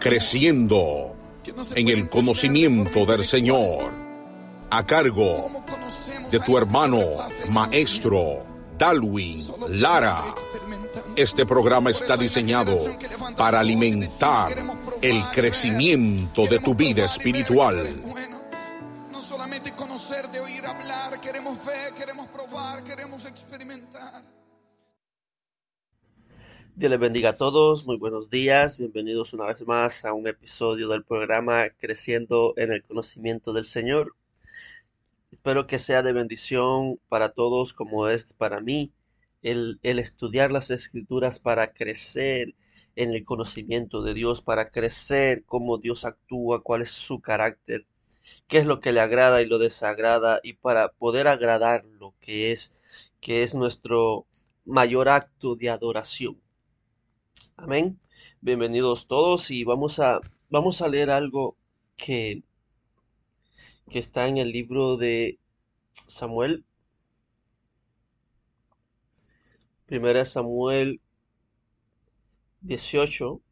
Creciendo en el conocimiento del Señor, a cargo de tu hermano, maestro Dalwin Lara. Este programa está diseñado para alimentar el crecimiento de tu vida espiritual. Solamente conocer, de oír hablar, queremos ver, queremos probar, queremos experimentar. Dios les bendiga a todos, muy buenos días, bienvenidos una vez más a un episodio del programa Creciendo en el Conocimiento del Señor. Espero que sea de bendición para todos como es para mí el, estudiar las escrituras para crecer en el conocimiento de Dios, para crecer cómo Dios actúa, cuál es su carácter, qué es lo que le agrada y lo desagrada, y para poder agradar lo que es, que es nuestro mayor acto de adoración. Amén. Bienvenidos todos y vamos a, vamos a leer algo que, que está en el libro de Samuel. Primera Samuel 18.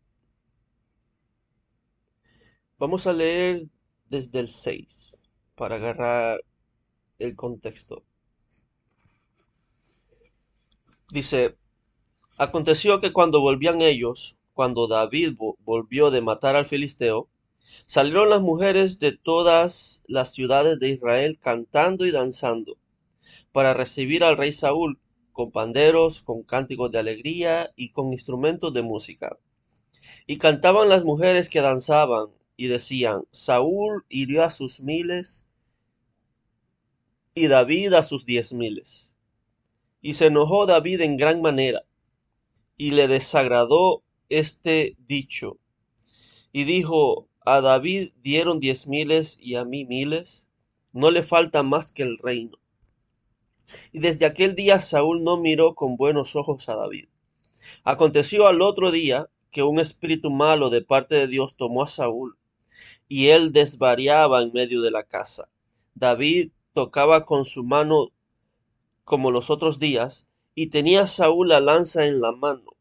Vamos a leer desde el 6 para agarrar el contexto. Dice, Aconteció que cuando volvían ellos, cuando David volvió de matar al filisteo, salieron las mujeres de todas las ciudades de Israel cantando y danzando, para recibir al rey Saúl, con panderos, con cánticos de alegría y con instrumentos de música. Y cantaban las mujeres que danzaban, y decían, Saúl hirió a sus miles, y David a sus diez miles. Y se enojó David en gran manera, y le desagradó este dicho. Y dijo, a David dieron diez miles y a mí miles, no le falta más que el reino. Y desde aquel día Saúl no miró con buenos ojos a David. Aconteció al otro día que un espíritu malo de parte de Dios tomó a Saúl, y él desvariaba en medio de la casa. David tocaba con su mano como los otros días, y tenía Saúl la lanza en la mano.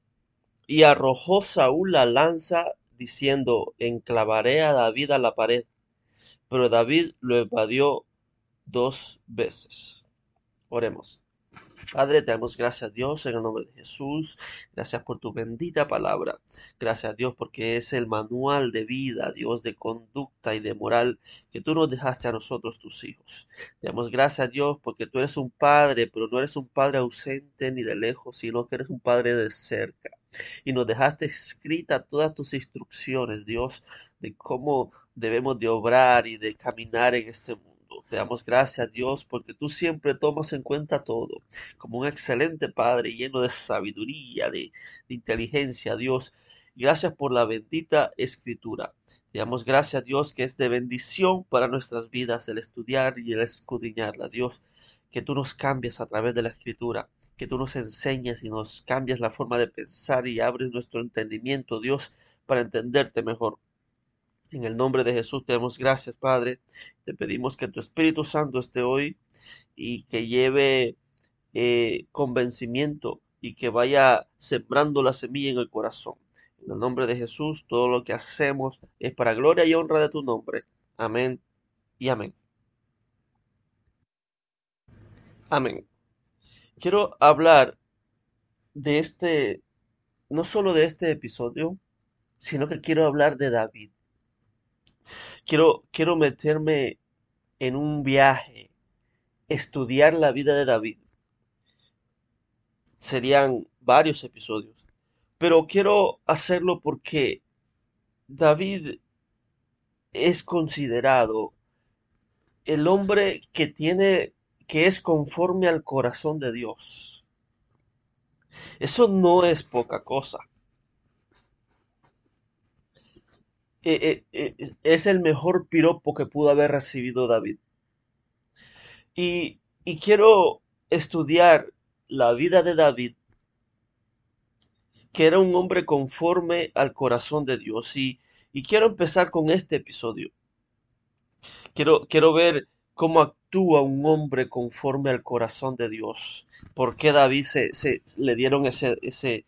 Y arrojó Saúl la lanza, diciendo, enclavaré a David a la pared. Pero David lo evadió dos veces. Oremos. Padre, te damos gracias a Dios en el nombre de Jesús. Gracias por tu bendita palabra. Gracias a Dios porque es el manual de vida, Dios, de conducta y de moral que tú nos dejaste a nosotros, tus hijos. Te damos gracias a Dios porque tú eres un padre, pero no eres un padre ausente ni de lejos, sino que eres un padre de cerca. Y nos dejaste escrita todas tus instrucciones, Dios, de cómo debemos de obrar y de caminar en este mundo. Te damos gracias, Dios, porque tú siempre tomas en cuenta todo, como un excelente Padre lleno de sabiduría, de, inteligencia, Dios. Gracias por la bendita escritura. Te damos gracias, Dios, que es de bendición para nuestras vidas el estudiar y el escudriñarla, Dios, que tú nos cambias a través de la escritura, que tú nos enseñas y nos cambias la forma de pensar y abres nuestro entendimiento, Dios, para entenderte mejor. En el nombre de Jesús te damos gracias, Padre. Te pedimos que tu Espíritu Santo esté hoy y que lleve eh, convencimiento y que vaya sembrando la semilla en el corazón. En el nombre de Jesús, todo lo que hacemos es para gloria y honra de tu nombre. Amén y amén. Amén. Quiero hablar de este, no solo de este episodio, sino que quiero hablar de David. Quiero, quiero meterme en un viaje, estudiar la vida de David. Serían varios episodios, pero quiero hacerlo porque David es considerado el hombre que tiene que es conforme al corazón de Dios. Eso no es poca cosa. Eh, eh, eh, es el mejor piropo que pudo haber recibido David. Y, quiero estudiar la vida de David, que era un hombre conforme al corazón de Dios. Y, quiero empezar con este episodio. Quiero, quiero ver cómo actúa un hombre conforme al corazón de Dios. ¿Por qué David se, se le dieron ese, ese,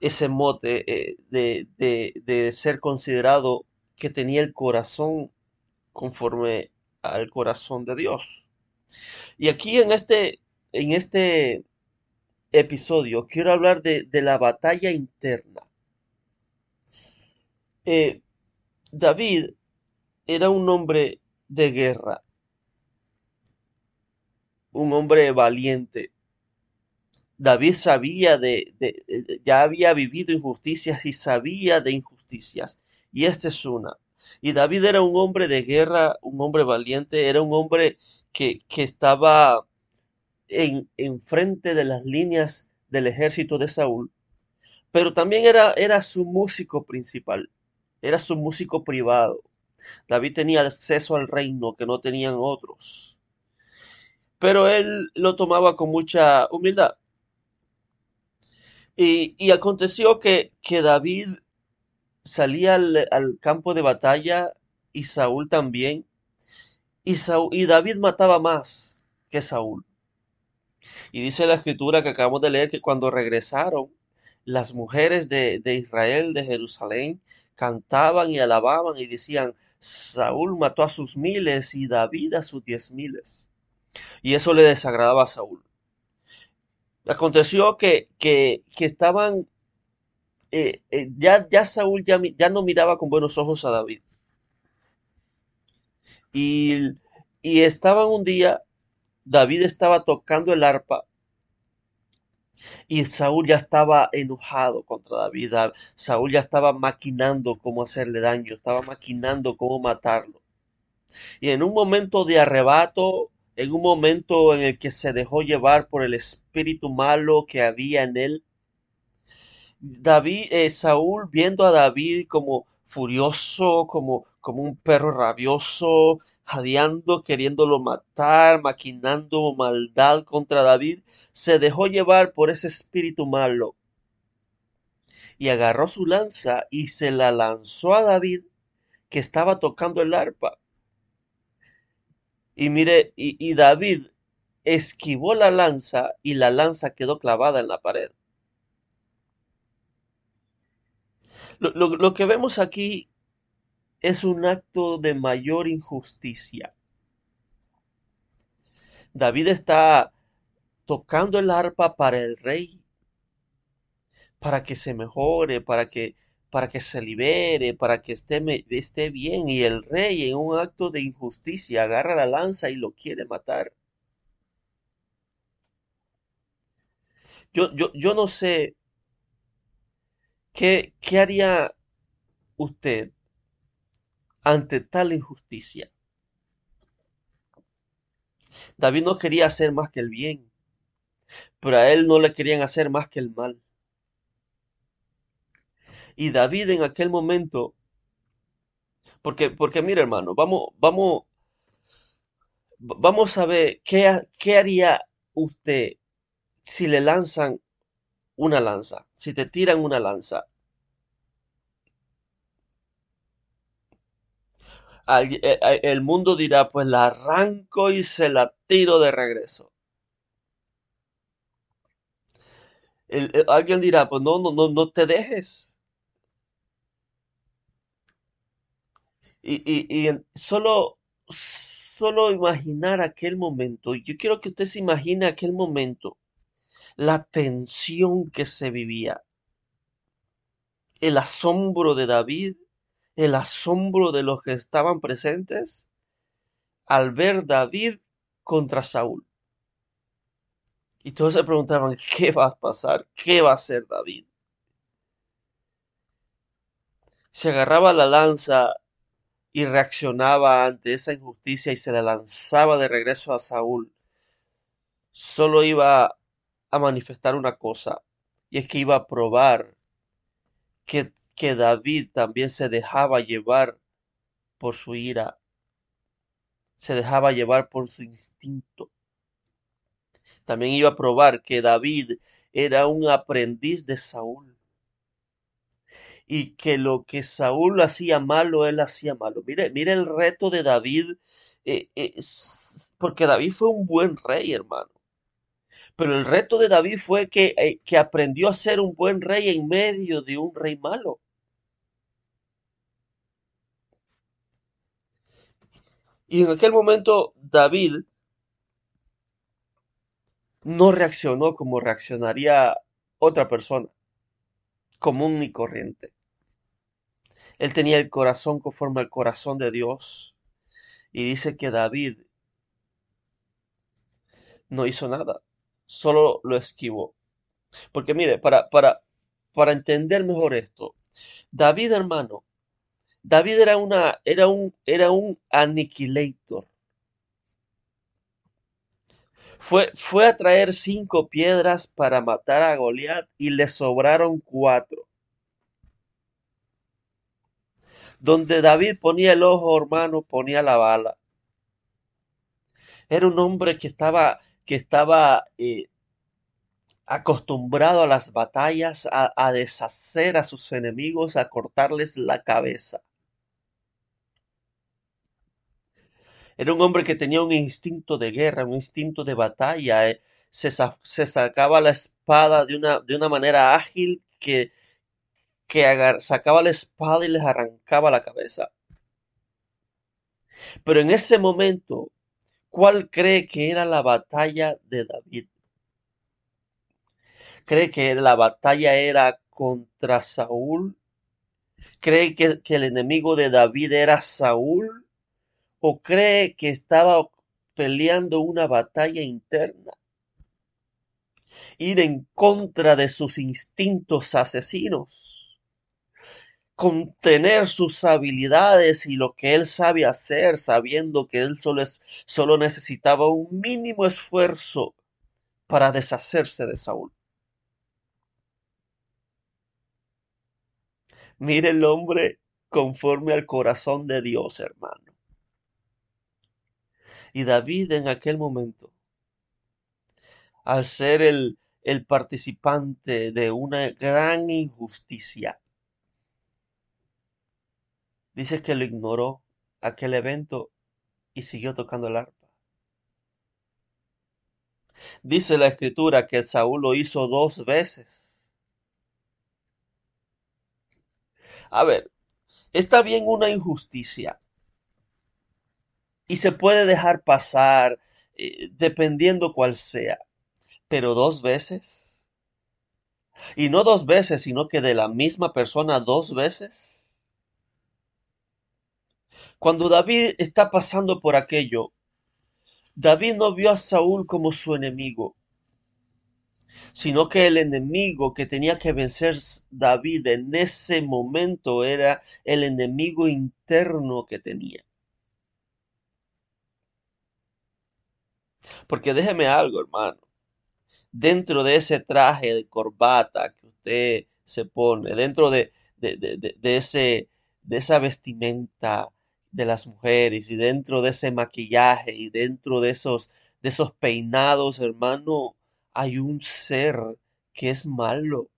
ese mote eh, de, ser considerado que tenía el corazón conforme al corazón de Dios. Y aquí en este, en este episodio quiero hablar de, la batalla interna. Eh, David era un hombre de guerra, un hombre valiente, David sabía de, ya había vivido injusticias y sabía de injusticias. Y esta es una. Y David era un hombre de guerra, un hombre valiente, era un hombre que, que estaba en, en frente de las líneas del ejército de Saúl. Pero también era, era su músico principal, era su músico privado. David tenía acceso al reino que no tenían otros. Pero él lo tomaba con mucha humildad. Y, aconteció que, que David salía al, campo de batalla y Saúl también. Y, y David mataba más que Saúl. Y dice la escritura que acabamos de leer que cuando regresaron, las mujeres de, de Israel, de Jerusalén, cantaban y alababan y decían, Saúl mató a sus miles y David a sus diez miles. Y eso le desagradaba a Saúl. Aconteció que, que, que estaban, eh, eh, ya, ya Saúl ya, ya, no miraba con buenos ojos a David. Y, y estaban un día, David estaba tocando el arpa y Saúl ya estaba enojado contra David. Saúl ya estaba maquinando cómo hacerle daño, estaba maquinando cómo matarlo. Y en un momento de arrebato, en un momento en el que se dejó llevar por el espíritu malo que había en él. David, eh, Saúl viendo a David como furioso, como, como un perro rabioso, jadeando, queriéndolo matar, maquinando maldad contra David, se dejó llevar por ese espíritu malo y agarró su lanza y se la lanzó a David que estaba tocando el arpa. Y mire, y, David esquivó la lanza y la lanza quedó clavada en la pared. Lo, que vemos aquí es un acto de mayor injusticia. David está tocando el arpa para el rey, para que se mejore, para que, para que se libere, para que esté, esté bien. Y el rey en un acto de injusticia agarra la lanza y lo quiere matar. Yo, yo, yo no sé qué, qué haría usted ante tal injusticia. David no quería hacer más que el bien, pero a él no le querían hacer más que el mal. Y David en aquel momento, porque, porque mira hermano, vamos, vamos, vamos a ver qué, qué haría usted si le lanzan una lanza, si te tiran una lanza. Eh, eh, el mundo dirá, pues la arranco y se la tiro de regreso. alguien dirá, pues no, no, no, no te dejes. Y, y, y solo, solo imaginar aquel momento. Yo quiero que usted se imagine aquel momento. La tensión que se vivía. El asombro de David el asombro de los que estaban presentes al ver David contra Saúl. Y todos se preguntaban, ¿qué va a pasar? ¿Qué va a hacer David? Se agarraba la lanza y reaccionaba ante esa injusticia y se la lanzaba de regreso a Saúl. Solo iba a manifestar una cosa, y es que iba a probar que que David también se dejaba llevar por su ira, se dejaba llevar por su instinto. También iba a probar que David era un aprendiz de Saúl y que lo que Saúl hacía malo, él hacía malo. Mire, mire el reto de David, eh, eh, porque David fue un buen rey, hermano. Pero el reto de David fue que, eh, que aprendió a ser un buen rey en medio de un rey malo. Y en aquel momento David no reaccionó como reaccionaría otra persona, común y corriente. Él tenía el corazón conforme al corazón de Dios. Y dice que David no hizo nada, solo lo esquivó. Porque mire, para, para, para entender mejor esto, David hermano David era, una, era, un, era un aniquilator. Fue, fue a traer cinco piedras para matar a Goliat y le sobraron cuatro. Donde David ponía el ojo, hermano, ponía la bala. Era un hombre que estaba, que estaba eh, acostumbrado a las batallas, a deshacer a sus enemigos, a cortarles la cabeza. Era un hombre que tenía un instinto de guerra, un instinto de batalla. Eh, se, sacaba la espada de una, de una manera ágil que, que sacaba la espada y les arrancaba la cabeza. Pero en ese momento, ¿cuál cree que era la batalla de David? ¿Cree que la batalla era contra Saúl? ¿Cree que, que el enemigo de David era Saúl? o cree que estaba peleando una batalla interna. Ir en contra de sus instintos asesinos. Contener sus habilidades y lo que él sabe hacer, sabiendo que él solo, es, solo necesitaba un mínimo esfuerzo para deshacerse de Saúl. Mire el hombre conforme al corazón de Dios, hermano. Y David en aquel momento, al ser el, el participante de una gran injusticia, dice que lo ignoró aquel evento y siguió tocando el arpa. Dice la escritura que Saúl lo hizo dos veces. A ver, está bien una injusticia, y se puede dejar pasar eh, dependiendo cuál sea. pero dos veces. Y no dos veces, sino que de la misma persona dos veces. Cuando David está pasando por aquello, David no vio a Saúl como su enemigo, sino que el enemigo que tenía que vencer David en ese momento era el enemigo interno que tenía. Porque déjeme algo, hermano. Dentro de ese traje de corbata que usted se pone, dentro de, de, ese, de esa vestimenta de las mujeres y dentro de ese maquillaje y dentro de esos, de esos peinados, hermano, hay un ser que es malo,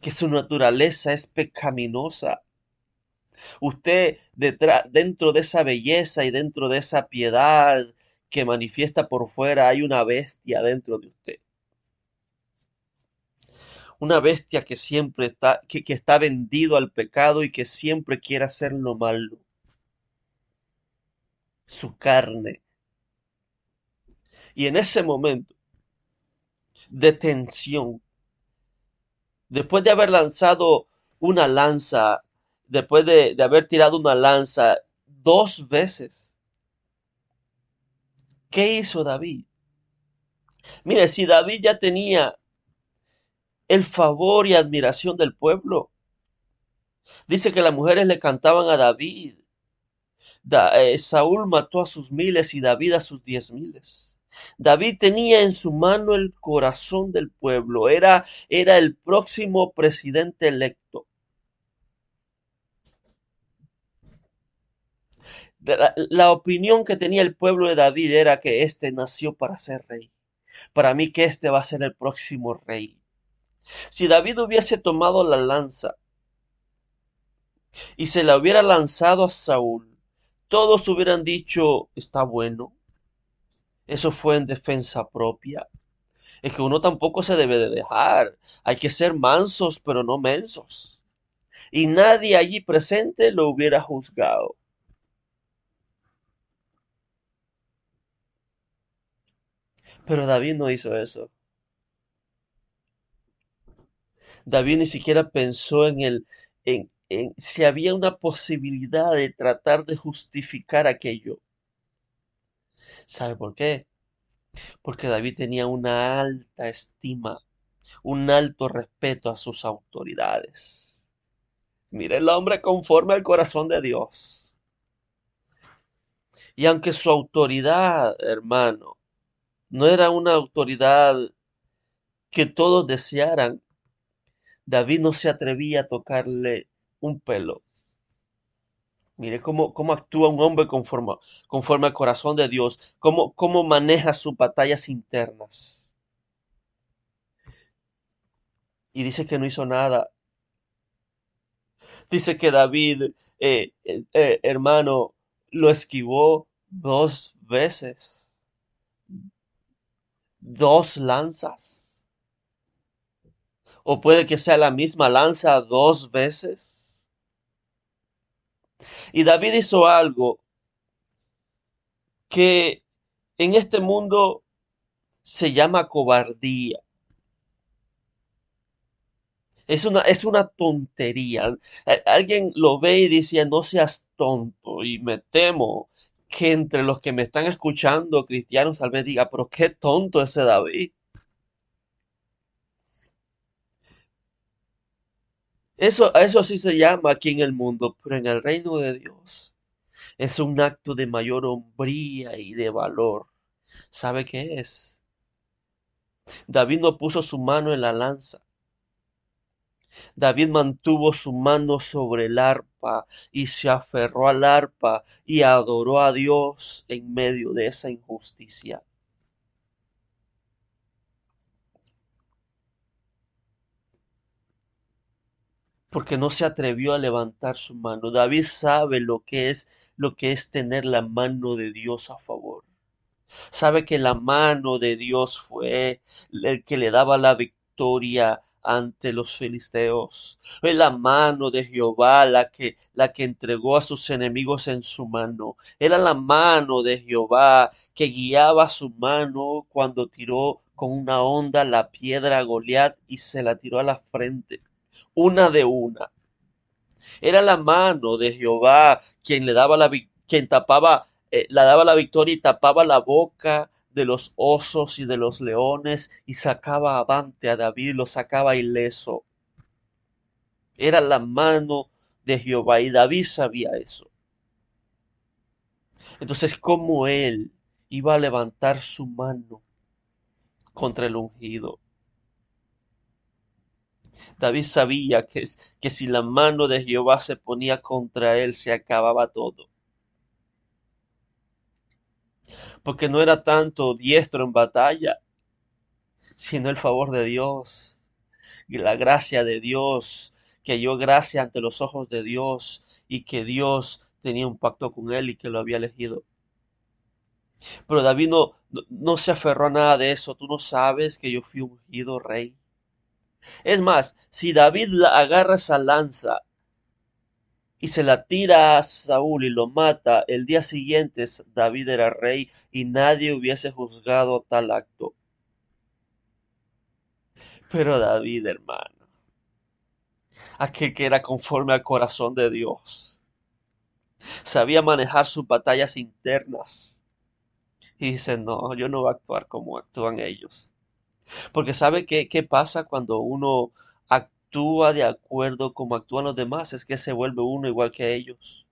que su naturaleza es pecaminosa. Usted detrás, dentro de esa belleza y dentro de esa piedad que manifiesta por fuera, hay una bestia dentro de usted. Una bestia que siempre está, que, que está vendido al pecado y que siempre quiere hacer lo malo. Su carne. Y en ese momento de tensión, después de haber lanzado una lanza, después de, de haber tirado una lanza dos veces, ¿Qué hizo David? Mire, si David ya tenía el favor y admiración del pueblo, dice que las mujeres le cantaban a David. Eh, Saúl mató a sus miles y David a sus diez miles. David tenía en su mano el corazón del pueblo, era, era el próximo presidente electo. La, opinión que tenía el pueblo de David era que éste nació para ser rey. Para mí que éste va a ser el próximo rey. Si David hubiese tomado la lanza y se la hubiera lanzado a Saúl, todos hubieran dicho, está bueno. Eso fue en defensa propia. Es que uno tampoco se debe de dejar. Hay que ser mansos, pero no mensos. Y nadie allí presente lo hubiera juzgado. Pero David no hizo eso. David ni siquiera pensó en el en, en si había una posibilidad de tratar de justificar aquello. ¿Sabe por qué? Porque David tenía una alta estima, un alto respeto a sus autoridades. Mire el hombre conforme al corazón de Dios. Y aunque su autoridad, hermano, no era una autoridad que todos desearan. David no se atrevía a tocarle un pelo. Mire cómo, cómo actúa un hombre conforme, conforme al corazón de Dios, cómo, cómo maneja sus batallas internas. Y dice que no hizo nada. Dice que David, eh, eh, eh, hermano, lo esquivó dos veces dos lanzas. O puede que sea la misma lanza dos veces. Y David hizo algo que en este mundo se llama cobardía. Es una, es una tontería. Alguien lo ve y dice, no seas tonto. Y me temo que entre los que me están escuchando, cristianos, tal vez diga, pero qué tonto ese David. Eso, eso sí se llama aquí en el mundo, pero en el reino de Dios es un acto de mayor hombría y de valor. ¿Sabe qué es? David no puso su mano en la lanza. David mantuvo su mano sobre el arpa y se aferró al arpa y adoró a Dios en medio de esa injusticia. Porque no se atrevió a levantar su mano. David sabe lo que es lo que es tener la mano de Dios a favor. Sabe que la mano de Dios fue el que le daba la victoria ante los filisteos. Fue la mano de Jehová la que, la que entregó a sus enemigos en su mano. Era la mano de Jehová que guiaba su mano cuando tiró con una onda la piedra a Goliat y se la tiró a la frente, una de una. Era la mano de Jehová quien le daba la quien tapaba, eh, la daba la victoria y tapaba la boca de los osos y de los leones y sacaba avante a David, lo sacaba ileso. Era la mano de Jehová y David sabía eso. Entonces, ¿cómo él iba a levantar su mano contra el ungido? David sabía que, que si la mano de Jehová se ponía contra él, se acababa todo porque no era tanto diestro en batalla, sino el favor de Dios y la gracia de Dios, que halló gracia ante los ojos de Dios y que Dios tenía un pacto con él y que lo había elegido. Pero David no, no, se aferró a nada de eso. Tú no sabes que yo fui ungido rey. Es más, si David agarra esa lanza y se la tira a Saúl y lo mata, el día siguiente David era rey y nadie hubiese juzgado tal acto. Pero David, hermano, aquel que era conforme al corazón de Dios, sabía manejar sus batallas internas. Y dice, no, yo no voy a actuar como actúan ellos. Porque sabe qué, qué pasa cuando uno actúa de acuerdo como actúan los demás, es que se vuelve uno igual que ellos.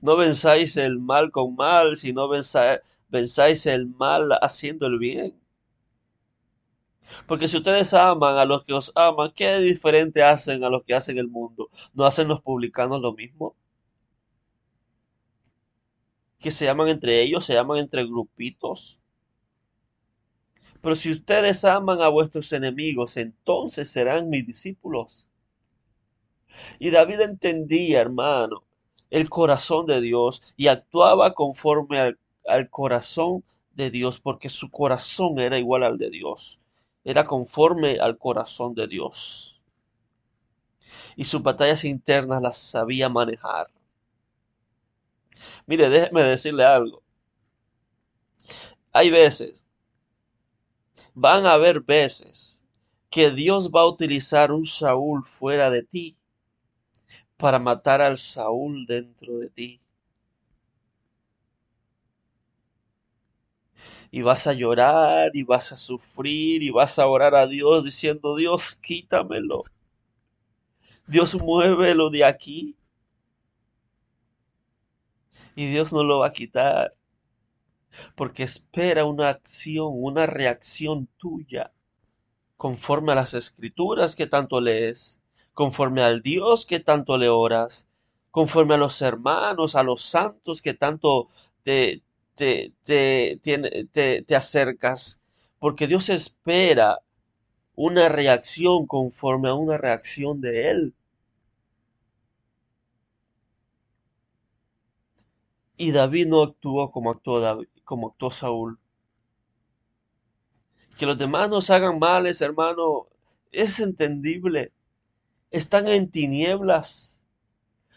No venzáis el mal con mal, sino venzáis el mal haciendo el bien. Porque si ustedes aman a los que os aman, ¿qué diferente hacen a los que hacen el mundo? ¿No hacen los publicanos lo mismo? Que se aman entre ellos, se aman entre grupitos. Pero si ustedes aman a vuestros enemigos, entonces serán mis discípulos. Y David entendía, hermano, el corazón de Dios y actuaba conforme al, corazón de Dios, porque su corazón era igual al de Dios. Era conforme al corazón de Dios. Y sus batallas internas las sabía manejar. Mire, déjeme decirle algo. Hay veces Van a haber veces que Dios va a utilizar un Saúl fuera de ti para matar al Saúl dentro de ti. Y vas a llorar y vas a sufrir y vas a orar a Dios diciendo, Dios, quítamelo. Dios, muévelo de aquí. Y Dios no lo va a quitar porque espera una acción, una reacción tuya, conforme a las escrituras que tanto lees, conforme al Dios que tanto le oras, conforme a los hermanos, a los santos que tanto te, te, te, te, te acercas, porque Dios espera una reacción conforme a una reacción de Él. Y David no actuó como actuó David, como actuó Saúl. Que los demás nos hagan males, hermano, es entendible. Están en tinieblas.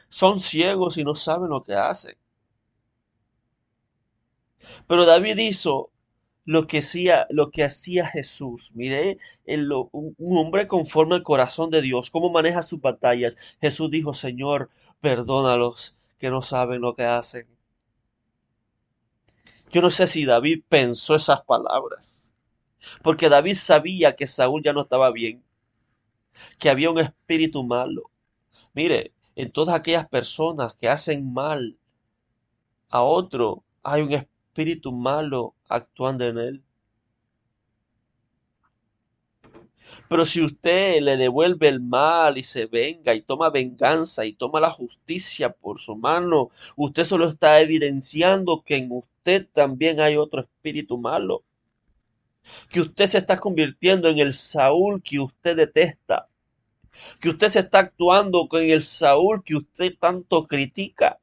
Son ciegos y no saben lo que hacen. Pero David hizo lo que hacía, lo que hacía Jesús. Mire, un hombre conforme al corazón de Dios, cómo maneja sus batallas. Jesús dijo, Señor, perdónalos que no saben lo que hacen. Yo no sé si David pensó esas palabras, porque David sabía que Saúl ya no estaba bien, que había un espíritu malo. Mire, en todas aquellas personas que hacen mal a otro, hay un espíritu malo actuando en él. Pero si usted le devuelve el mal y se venga y toma venganza y toma la justicia por su mano, usted solo está evidenciando que en usted también hay otro espíritu malo. Que usted se está convirtiendo en el Saúl que usted detesta. Que usted se está actuando con el Saúl que usted tanto critica.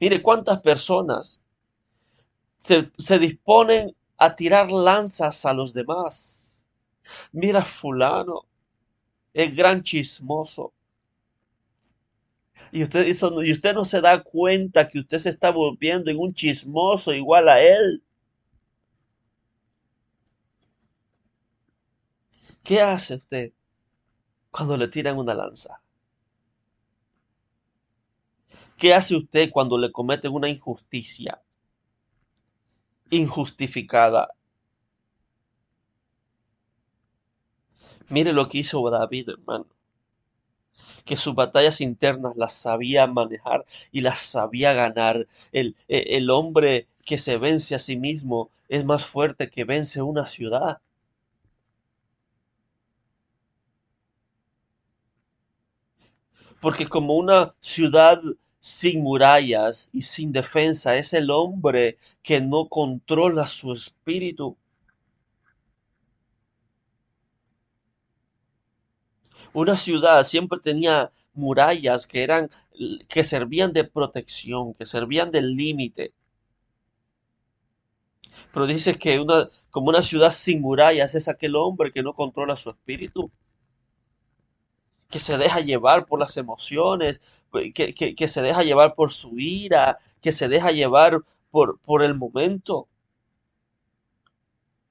Mire cuántas personas se, se disponen a tirar lanzas a los demás Mira fulano, es gran chismoso. Y usted, y usted no se da cuenta que usted se está volviendo en un chismoso igual a él. ¿Qué hace usted cuando le tiran una lanza? ¿Qué hace usted cuando le cometen una injusticia injustificada? Mire lo que hizo David, hermano. Que sus batallas internas las sabía manejar y las sabía ganar. El, el hombre que se vence a sí mismo es más fuerte que vence una ciudad. Porque como una ciudad sin murallas y sin defensa es el hombre que no controla su espíritu. Una ciudad siempre tenía murallas que eran que servían de protección, que servían del límite. Pero dice que una como una ciudad sin murallas es aquel hombre que no controla su espíritu que se deja llevar por las emociones, que, que, se deja llevar por su ira, que se deja llevar por, por el momento.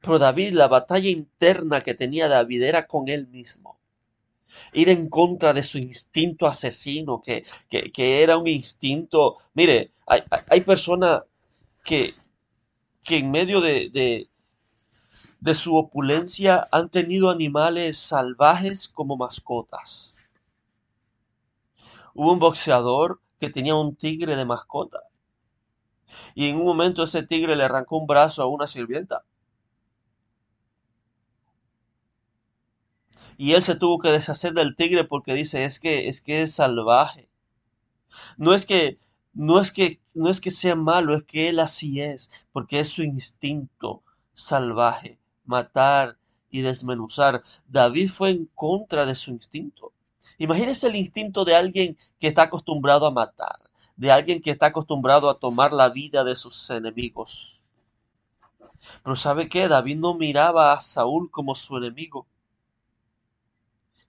Pero David, la batalla interna que tenía David era con él mismo. Ir en contra de su instinto asesino, que, que, que era un instinto. Mire, hay, hay personas que, que en medio de, de, de su opulencia han tenido animales salvajes como mascotas. Hubo un boxeador que tenía un tigre de mascota. Y en un momento ese tigre le arrancó un brazo a una sirvienta. Y él se tuvo que deshacer del tigre porque dice, es que es que es salvaje. No es que no es que no es que sea malo, es que él así es, porque es su instinto salvaje matar y desmenuzar. David fue en contra de su instinto. Imagínese el instinto de alguien que está acostumbrado a matar, de alguien que está acostumbrado a tomar la vida de sus enemigos. Pero ¿sabe qué? David no miraba a Saúl como su enemigo.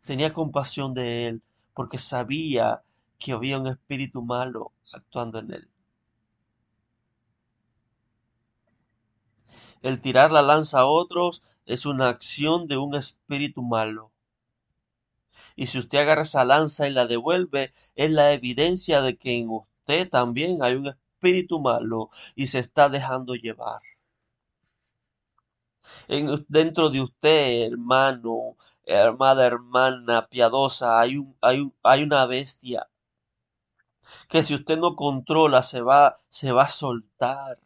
Tenía compasión de él porque sabía que había un espíritu malo actuando en él. El tirar la lanza a otros es una acción de un espíritu malo. Y si usted agarra esa lanza y la devuelve, es la evidencia de que en usted también hay un espíritu malo y se está dejando llevar. En, dentro de usted, hermano, hermana, hermana piadosa, hay, un, hay, hay una bestia que si usted no controla se va, se va a soltar.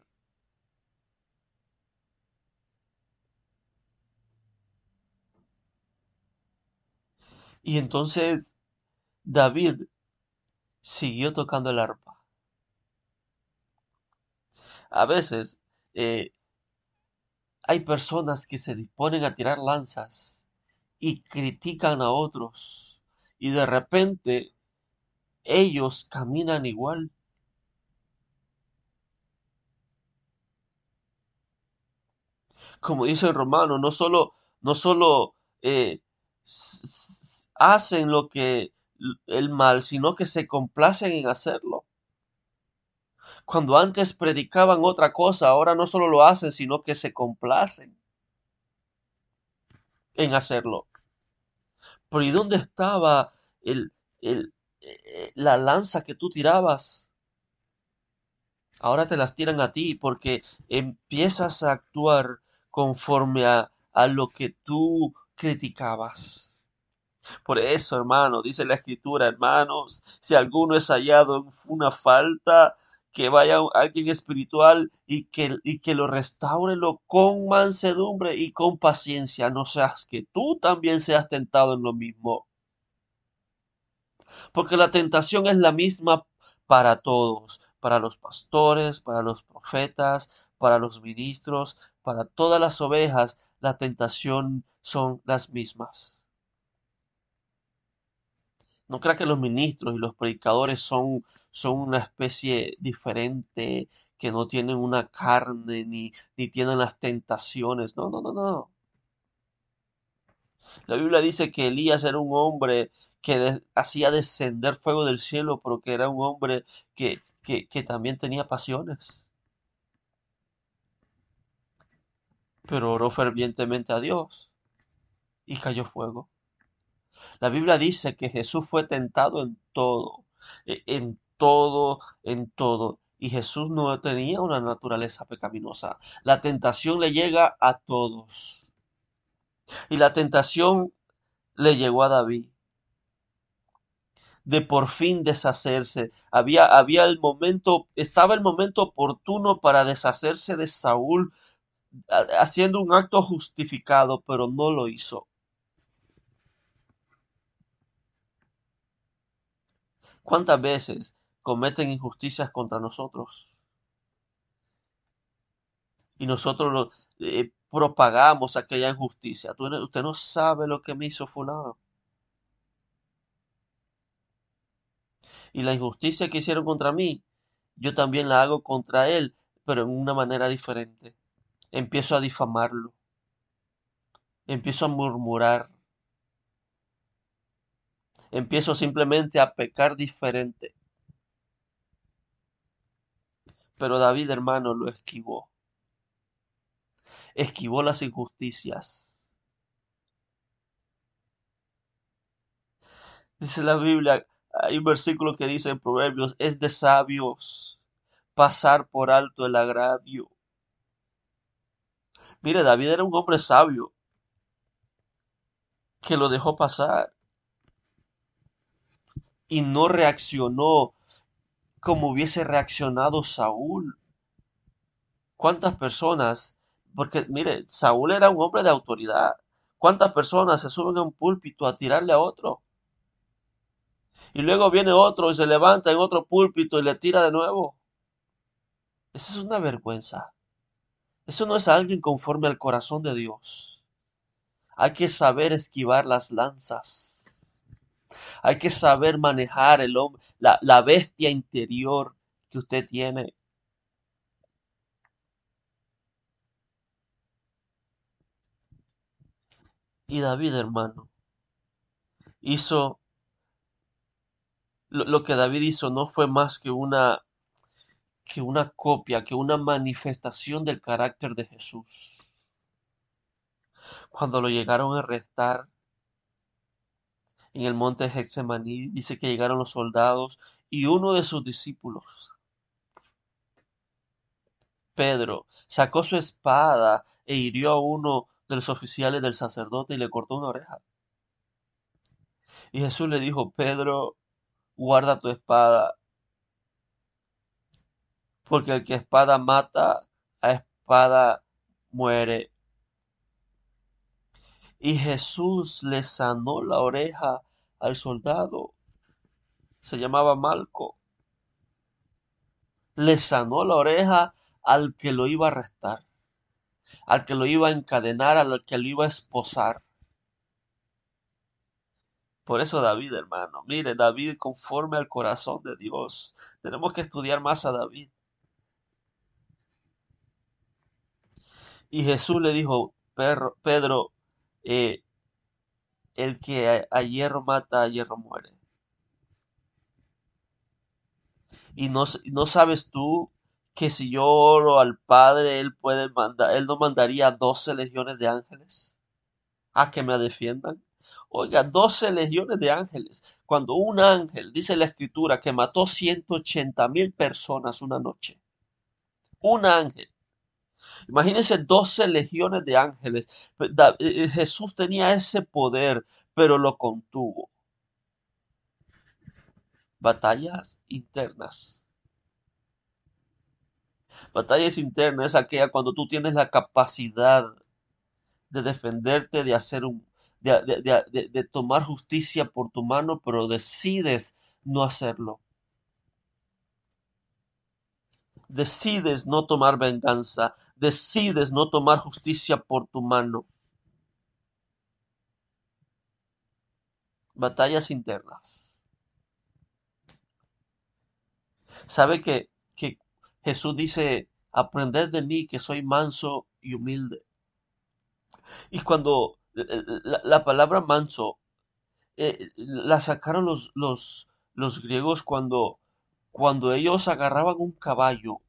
Y entonces David siguió tocando el arpa. A veces eh, hay personas que se disponen a tirar lanzas y critican a otros y de repente ellos caminan igual. Como dice el romano, no solo, no solo eh, hacen lo que el mal, sino que se complacen en hacerlo. Cuando antes predicaban otra cosa, ahora no solo lo hacen, sino que se complacen en hacerlo. Pero ¿y dónde estaba el, el, eh, la lanza que tú tirabas? Ahora te las tiran a ti porque empiezas a actuar conforme a, a lo que tú criticabas. Por eso, hermano, dice la escritura, hermanos, si alguno es hallado en una falta, que vaya alguien espiritual y que, y que lo restaurelo con mansedumbre y con paciencia. No seas que tú también seas tentado en lo mismo. Porque la tentación es la misma para todos, para los pastores, para los profetas, para los ministros, para todas las ovejas, la tentación son las mismas. No crea que los ministros y los predicadores son, son una especie diferente, que no tienen una carne ni, ni tienen las tentaciones. No, no, no, no. La Biblia dice que Elías era un hombre que hacía descender fuego del cielo, pero que era un hombre que, que, que también tenía pasiones. Pero oró fervientemente a Dios y cayó fuego. La Biblia dice que Jesús fue tentado en todo, e, en todo, en todo. Y Jesús no tenía una naturaleza pecaminosa. La tentación le llega a todos. Y la tentación le llegó a David de por fin deshacerse. Había, había el momento, estaba el momento oportuno para deshacerse de Saúl, haciendo un acto justificado, pero no lo hizo. ¿Cuántas veces cometen injusticias contra nosotros? Y nosotros eh, propagamos aquella injusticia. Usted no sabe lo que me hizo fulano. Y la injusticia que hicieron contra mí, yo también la hago contra él, pero en una manera diferente. Empiezo a difamarlo. Empiezo a murmurar. Empiezo simplemente a pecar diferente. Pero David, hermano, lo esquivó. Esquivó las injusticias. Dice la Biblia hay un versículo que dice en Proverbios, es de sabios pasar por alto el agravio. Mire, David era un hombre sabio que lo dejó pasar y no reaccionó como hubiese reaccionado Saúl. ¿Cuántas personas? Porque mire, Saúl era un hombre de autoridad. ¿Cuántas personas se suben a un púlpito a tirarle a otro? y luego viene otro y se levanta en otro púlpito y le tira de nuevo. Esa es una vergüenza. Eso no es alguien conforme al corazón de Dios. Hay que saber esquivar las lanzas. Hay que saber manejar el hombre, la, la bestia interior que usted tiene. Y David, hermano, hizo lo, que David hizo no fue más que una, que una copia, que una manifestación del carácter de Jesús. Cuando lo llegaron a arrestar en el monte Hexemaní, dice que llegaron los soldados y uno de sus discípulos, Pedro, sacó su espada e hirió a uno de los oficiales del sacerdote y le cortó una oreja. Y Jesús le dijo, Pedro, guarda tu espada, porque el que espada mata, a espada muere. Y Jesús le sanó la oreja al soldado. Se llamaba Malco. Le sanó la oreja al que lo iba a arrestar, al que lo iba a encadenar, al que lo iba a esposar. Por eso David, hermano, mire, David conforme al corazón de Dios. Tenemos que estudiar más a David. Y Jesús le dijo, Pedro, eh, el que a, hierro mata, a hierro muere. Y no, no sabes tú que si yo oro al Padre, Él puede mandar, Él no mandaría doce legiones de ángeles a que me defiendan. Oiga, doce legiones de ángeles. Cuando un ángel, dice la escritura, que mató 180 mil personas una noche. Un ángel. Imagínense doce legiones de ángeles. Eh, eh, Jesús tenía ese poder, pero lo contuvo. Batallas internas. Batallas internas es aquella cuando tú tienes la capacidad de defenderte, de hacer un, de, tomar justicia por tu mano, pero decides no hacerlo. Decides no tomar venganza, decides no tomar justicia por tu mano. Batallas internas. ¿Sabe que, que Jesús dice, aprended de mí que soy manso y humilde? Y cuando la, palabra manso eh, la sacaron los, los, los griegos cuando, cuando ellos agarraban un caballo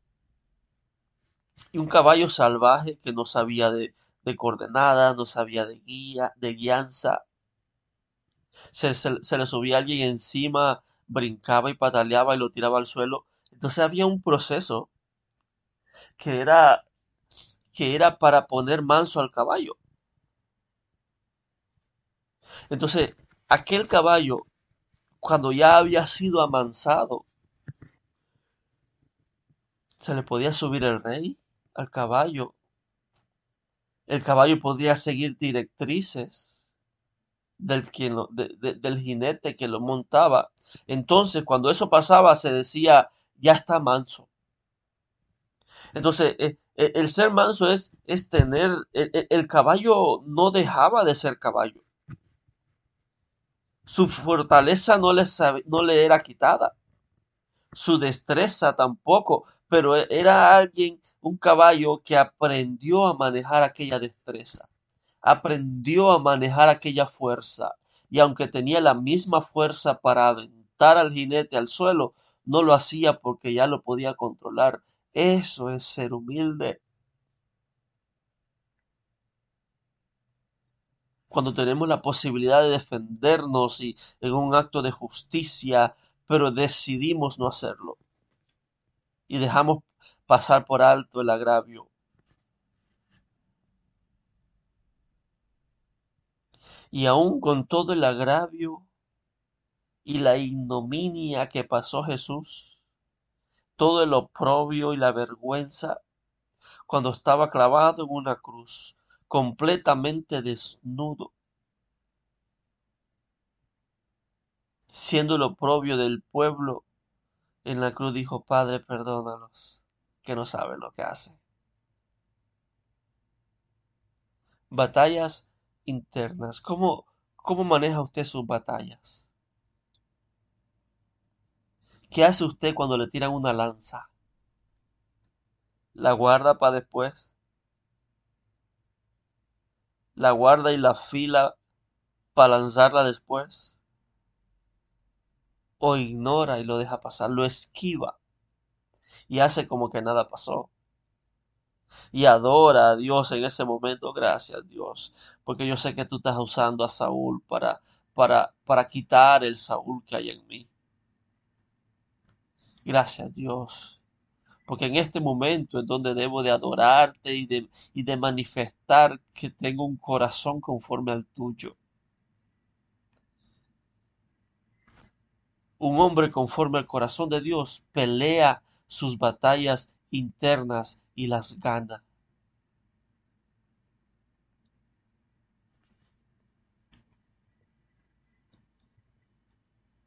y un caballo salvaje que no sabía de, de coordenadas, no sabía de guía, de guianza. Se, se, le subía alguien encima, brincaba y pataleaba y lo tiraba al suelo. Entonces había un proceso que era que era para poner manso al caballo. Entonces, aquel caballo, cuando ya había sido amansado, se le podía subir el rey al caballo. El caballo podía seguir directrices del, quien del jinete que lo montaba. Entonces, cuando eso pasaba, se decía, ya está manso. Entonces, eh, eh, el ser manso es, es tener, el, caballo no dejaba de ser caballo. Su fortaleza no le, no le era quitada. Su destreza tampoco, pero e, era alguien, un caballo que aprendió a manejar aquella destreza. Aprendió a manejar aquella fuerza. Y aunque tenía la misma fuerza para aventar al jinete al suelo, no lo hacía porque ya lo podía controlar eso es ser humilde. Cuando tenemos la posibilidad de defendernos y en un acto de justicia, pero decidimos no hacerlo. Y dejamos pasar por alto el agravio. Y aún con todo el agravio y la ignominia que pasó Jesús, todo el oprobio y la vergüenza cuando estaba clavado en una cruz, completamente desnudo, siendo el oprobio del pueblo en la cruz dijo, Padre, perdónalos, que no saben lo que hacen. Batallas internas. ¿Cómo, cómo maneja usted sus batallas? ¿Qué hace usted cuando le tiran una lanza? ¿La guarda para después? ¿La guarda y la fila para lanzarla después? ¿O ignora y lo deja pasar? ¿Lo esquiva? Y hace como que nada pasó. Y adora a Dios en ese momento. Gracias Dios. Porque yo sé que tú estás usando a Saúl para, para, para quitar el Saúl que hay en mí. Gracias Dios. Porque en este momento es donde debo de adorarte y de, y de manifestar que tengo un corazón conforme al tuyo. Un hombre conforme al corazón de Dios pelea sus batallas internas y las gana.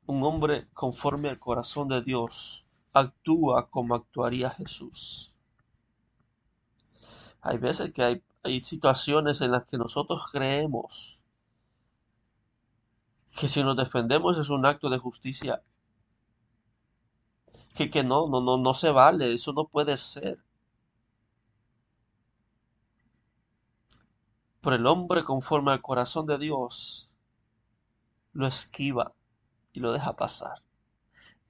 Un hombre conforme al corazón de Dios actúa como actuaría Jesús. Hay veces que hay, situaciones en las que nosotros creemos que si nos defendemos es un acto de justicia. Que, que no, no, no, no se vale, eso no puede ser. Pero el hombre conforme al corazón de Dios lo esquiva y lo deja pasar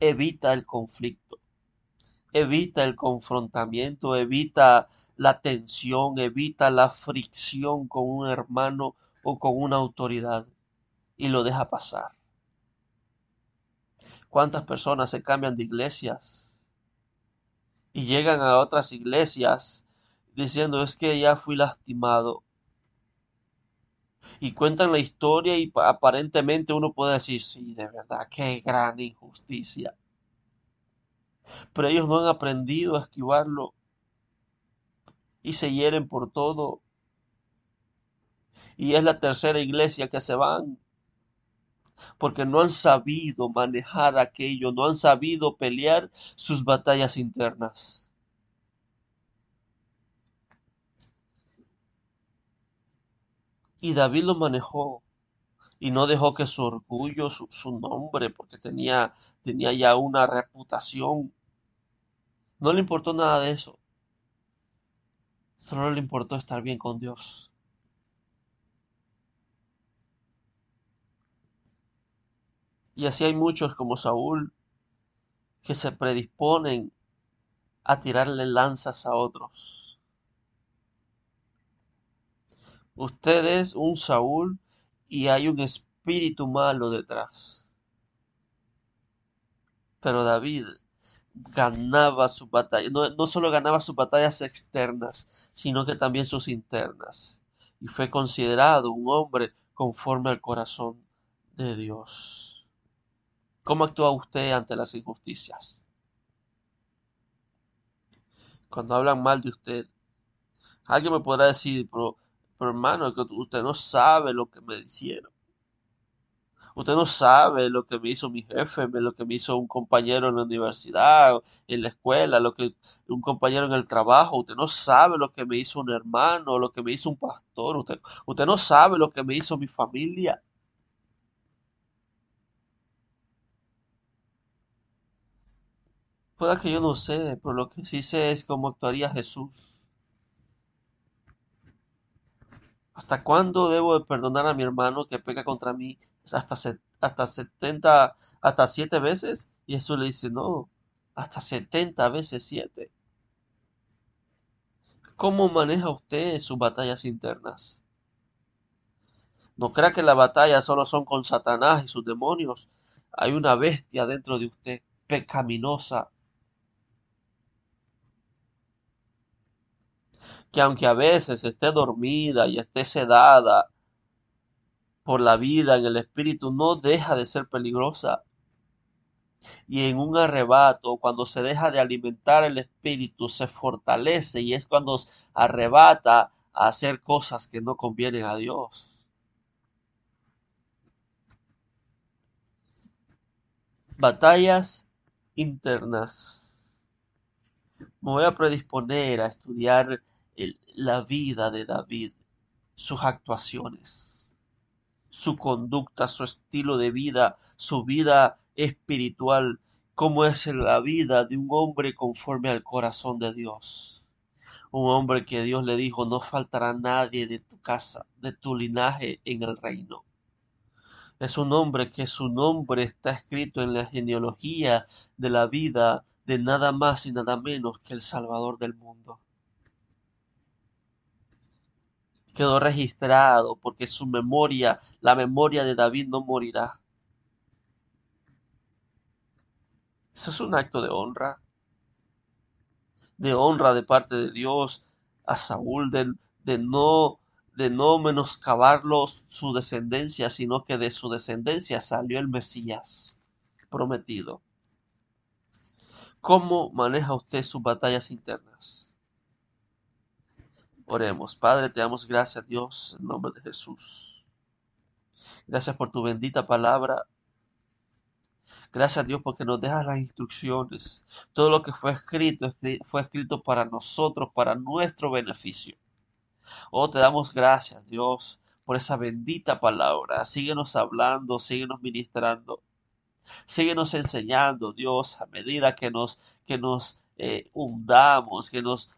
evita el conflicto, evita el confrontamiento, evita la tensión, evita la fricción con un hermano o con una autoridad y lo deja pasar. ¿Cuántas personas se cambian de iglesias y llegan a otras iglesias diciendo es que ya fui lastimado? y cuentan la historia y aparentemente uno puede decir, sí, de verdad, qué gran injusticia. Pero ellos no han aprendido a esquivarlo y se hieren por todo. Y es la tercera iglesia que se van porque no han sabido manejar aquello, no han sabido pelear sus batallas internas. Y David lo manejó y no dejó que su orgullo, su, nombre, porque tenía, tenía ya una reputación, no le importó nada de eso. Solo le importó estar bien con Dios. Y así hay muchos como Saúl que se predisponen a tirarle lanzas a otros. Usted es un Saúl y hay un espíritu malo detrás. Pero David ganaba su batalla, no, no solo ganaba sus batallas externas, sino que también sus internas. Y fue considerado un hombre conforme al corazón de Dios. ¿Cómo actúa usted ante las injusticias? Cuando hablan mal de usted, alguien me podrá decir, pero, pero hermano, usted no sabe lo que me hicieron. Usted no sabe lo que me hizo mi jefe, lo que me hizo un compañero en la universidad, en la escuela, lo que un compañero en el trabajo. Usted no sabe lo que me hizo un hermano, lo que me hizo un pastor. Usted, usted no sabe lo que me hizo mi familia. Pueda que yo no sé, pero lo que sí sé es cómo actuaría Jesús. ¿Hasta cuándo debo de perdonar a mi hermano que pega contra mí? Hasta, hasta 70, hasta siete veces. Y Jesús le dice, no, hasta 70 veces siete. ¿Cómo maneja usted sus batallas internas? No crea que la batalla solo son con Satanás y sus demonios. Hay una bestia dentro de usted, pecaminosa, que aunque a veces esté dormida y esté sedada por la vida en el espíritu, no deja de ser peligrosa. Y en un arrebato, cuando se deja de alimentar el espíritu, se fortalece y es cuando arrebata a hacer cosas que no convienen a Dios. Batallas internas. Me voy a predisponer a estudiar la vida de David, sus actuaciones, su conducta, su estilo de vida, su vida espiritual, cómo es la vida de un hombre conforme al corazón de Dios. Un hombre que Dios le dijo, no faltará nadie de tu casa, de tu linaje en el reino. Es un hombre que su nombre está escrito en la genealogía de la vida de nada más y nada menos que el Salvador del mundo. Quedó registrado, porque su memoria, la memoria de David no morirá. Eso es un acto de honra, de honra de parte de Dios a Saúl, de, de no de no menoscabarlo su descendencia, sino que de su descendencia salió el Mesías prometido. ¿Cómo maneja usted sus batallas internas? Oremos. Padre, te damos gracias, Dios, en nombre de Jesús. Gracias por tu bendita palabra. Gracias, Dios, porque nos dejas las instrucciones. Todo lo que fue escrito fue escrito para nosotros, para nuestro beneficio. Oh, te damos gracias, Dios, por esa bendita palabra. Síguenos hablando, síguenos ministrando. Síguenos enseñando, Dios, a medida que nos, que nos eh, hundamos, que nos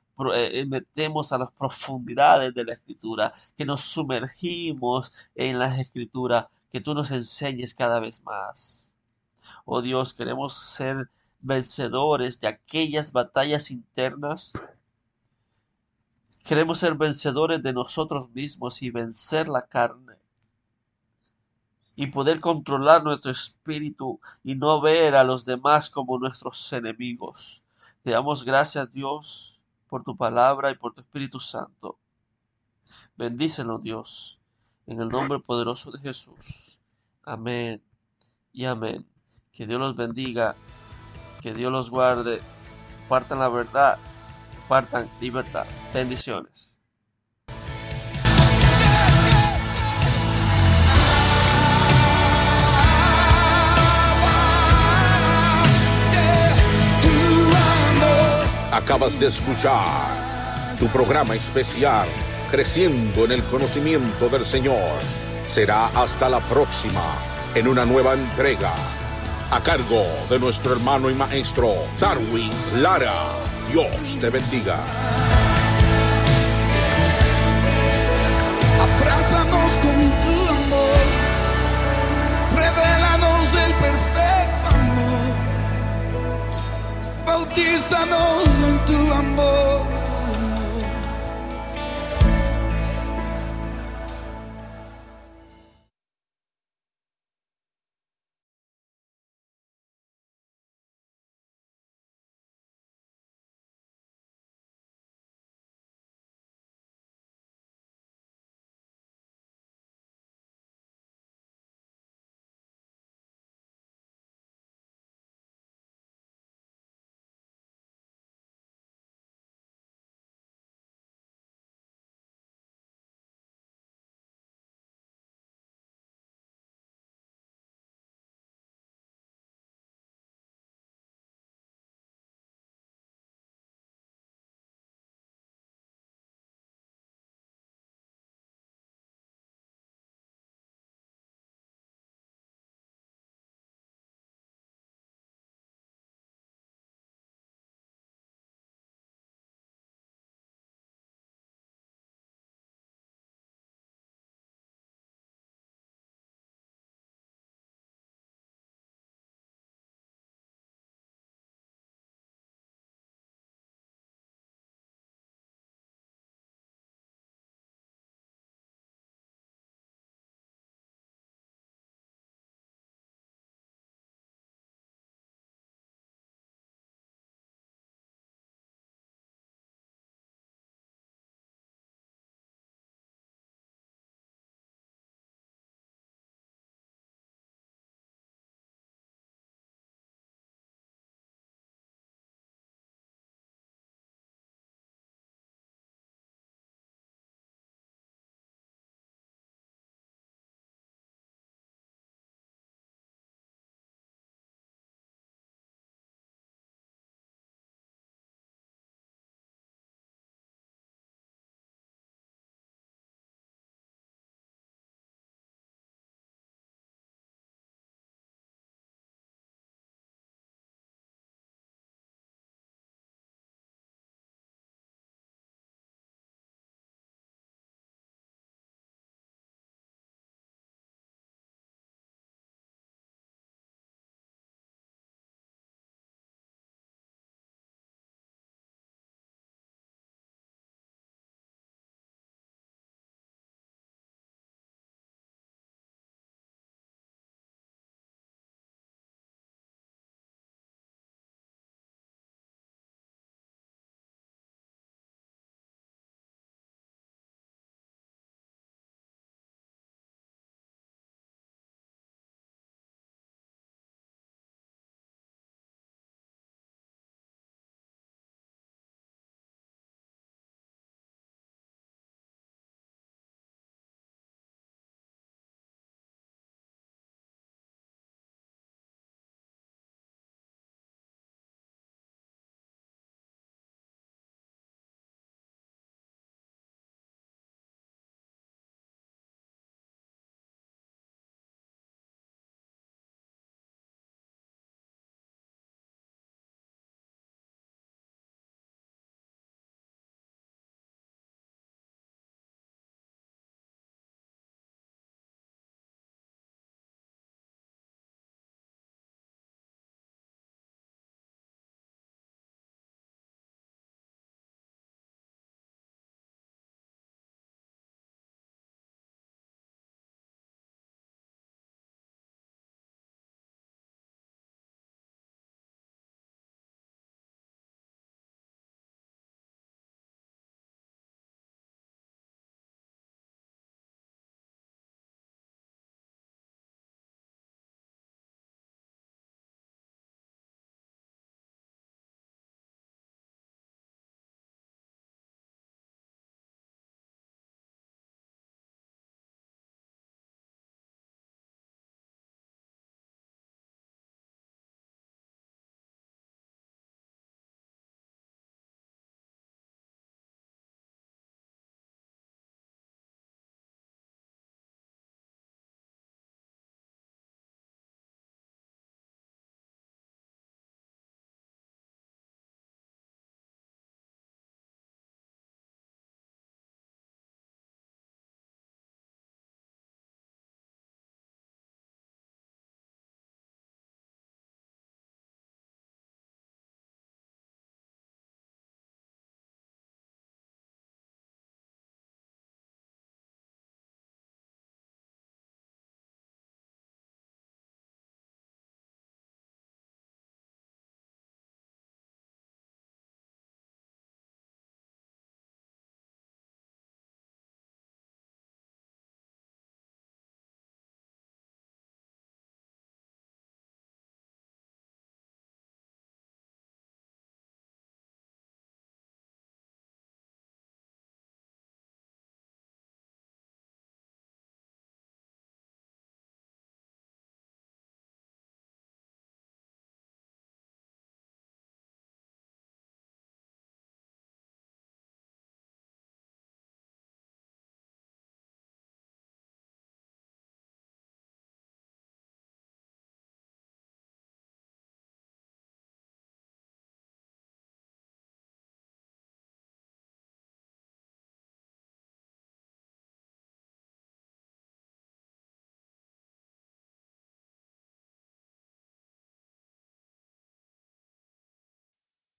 metemos a las profundidades de la escritura, que nos sumergimos en las escrituras, que tú nos enseñes cada vez más. Oh Dios, queremos ser vencedores de aquellas batallas internas. Queremos ser vencedores de nosotros mismos y vencer la carne. Y poder controlar nuestro espíritu y no ver a los demás como nuestros enemigos. Te damos gracias, Dios, por tu palabra y por tu Espíritu Santo. Bendícenos, Dios, en el nombre poderoso de Jesús. Amén y amén. Que Dios los bendiga, que Dios los guarde. Partan la verdad, partan libertad. Bendiciones. Acabas de escuchar tu programa especial Creciendo en el conocimiento del Señor. Será hasta la próxima en una nueva entrega a cargo de nuestro hermano y maestro Darwin Lara. Dios te bendiga. ti sanoso en tu amor.